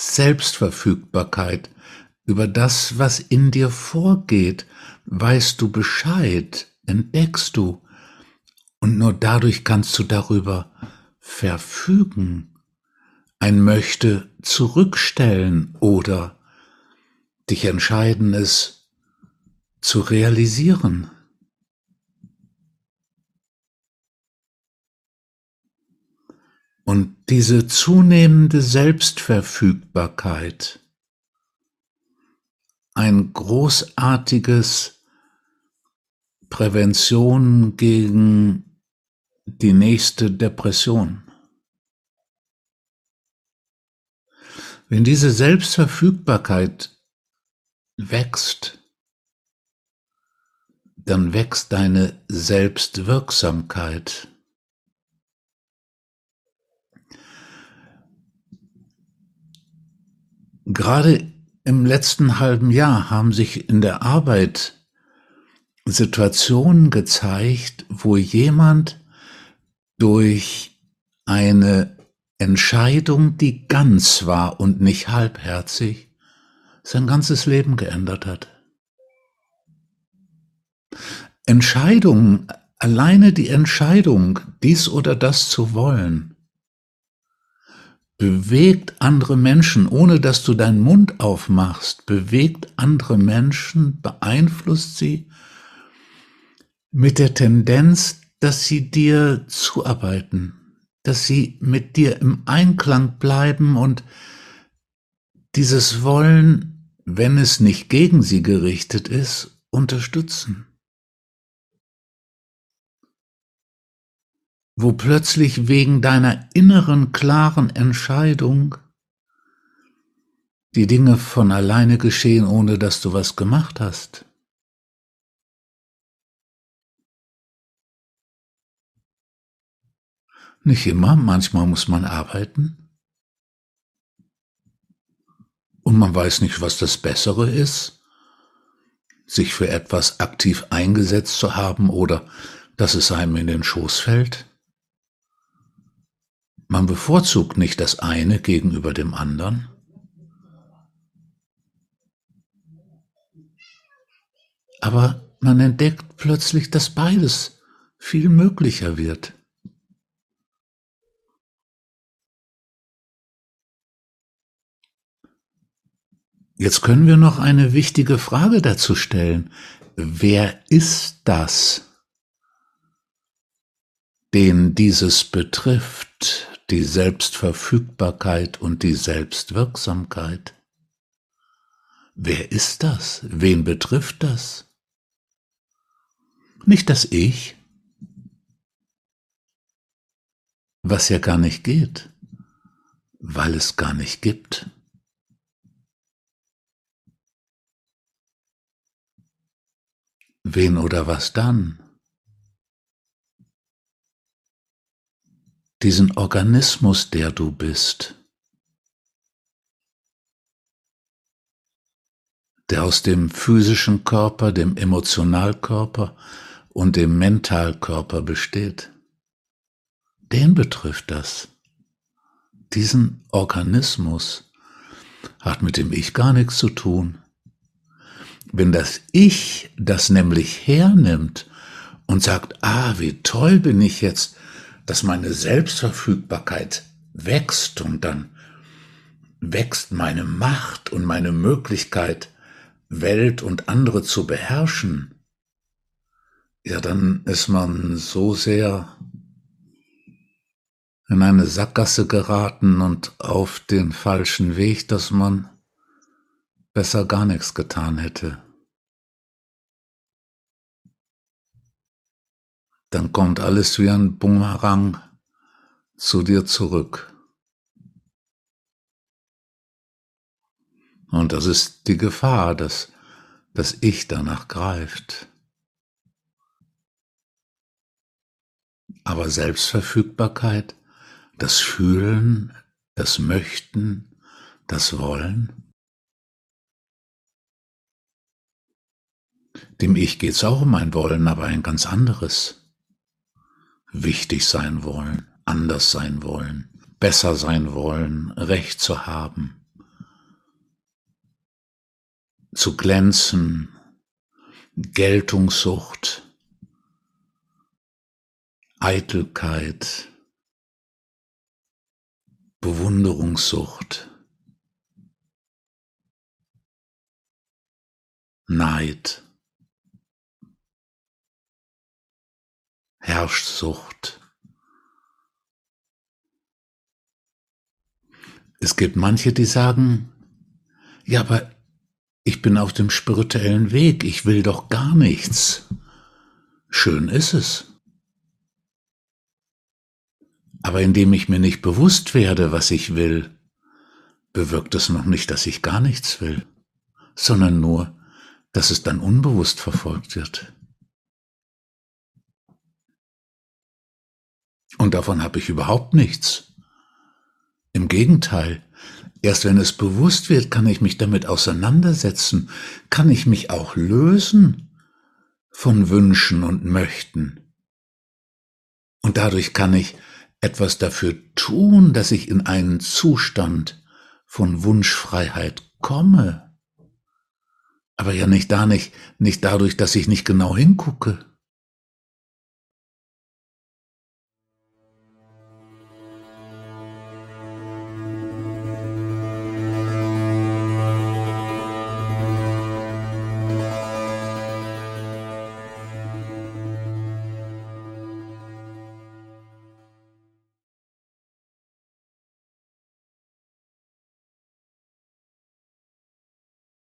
Selbstverfügbarkeit, über das, was in dir vorgeht, weißt du Bescheid, entdeckst du, und nur dadurch kannst du darüber verfügen, ein möchte zurückstellen oder dich entscheiden, es zu realisieren. Und diese zunehmende Selbstverfügbarkeit, ein großartiges Prävention gegen die nächste Depression. Wenn diese Selbstverfügbarkeit wächst, dann wächst deine Selbstwirksamkeit. Gerade im letzten halben Jahr haben sich in der Arbeit Situationen gezeigt, wo jemand durch eine Entscheidung, die ganz war und nicht halbherzig, sein ganzes Leben geändert hat. Entscheidungen, alleine die Entscheidung, dies oder das zu wollen, bewegt andere Menschen, ohne dass du deinen Mund aufmachst, bewegt andere Menschen, beeinflusst sie mit der Tendenz, dass sie dir zuarbeiten, dass sie mit dir im Einklang bleiben und dieses Wollen, wenn es nicht gegen sie gerichtet ist, unterstützen. Wo plötzlich wegen deiner inneren klaren Entscheidung die Dinge von alleine geschehen, ohne dass du was gemacht hast. Nicht immer, manchmal muss man arbeiten. Und man weiß nicht, was das Bessere ist, sich für etwas aktiv eingesetzt zu haben oder dass es einem in den Schoß fällt. Man bevorzugt nicht das eine gegenüber dem anderen. Aber man entdeckt plötzlich, dass beides viel möglicher wird. Jetzt können wir noch eine wichtige Frage dazu stellen. Wer ist das, den dieses betrifft? Die Selbstverfügbarkeit und die Selbstwirksamkeit. Wer ist das? Wen betrifft das? Nicht das Ich, was ja gar nicht geht, weil es gar nicht gibt. Wen oder was dann? Diesen Organismus, der du bist, der aus dem physischen Körper, dem Emotionalkörper und dem Mentalkörper besteht. Den betrifft das. Diesen Organismus hat mit dem Ich gar nichts zu tun. Wenn das Ich das nämlich hernimmt und sagt, ah, wie toll bin ich jetzt, dass meine Selbstverfügbarkeit wächst und dann wächst meine Macht und meine Möglichkeit, Welt und andere zu beherrschen, ja, dann ist man so sehr in eine Sackgasse geraten und auf den falschen Weg, dass man besser gar nichts getan hätte. Dann kommt alles wie ein Bumerang zu dir zurück. Und das ist die Gefahr, dass das Ich danach greift. Aber Selbstverfügbarkeit, das Fühlen, das Möchten, das Wollen, dem Ich geht's auch um ein Wollen, aber ein ganz anderes wichtig sein wollen, anders sein wollen, besser sein wollen, Recht zu haben, zu glänzen, Geltungssucht, Eitelkeit, Bewunderungssucht, Neid, Herrschsucht. Es gibt manche, die sagen, ja, aber ich bin auf dem spirituellen Weg, ich will doch gar nichts. Schön ist es. Aber indem ich mir nicht bewusst werde, was ich will, bewirkt es noch nicht, dass ich gar nichts will, sondern nur, dass es dann unbewusst verfolgt wird. Und davon habe ich überhaupt nichts. Im Gegenteil, erst wenn es bewusst wird, kann ich mich damit auseinandersetzen, kann ich mich auch lösen von Wünschen und Möchten. Und dadurch kann ich etwas dafür tun, dass ich in einen Zustand von Wunschfreiheit komme. Aber ja nicht da nicht, nicht dadurch, dass ich nicht genau hingucke.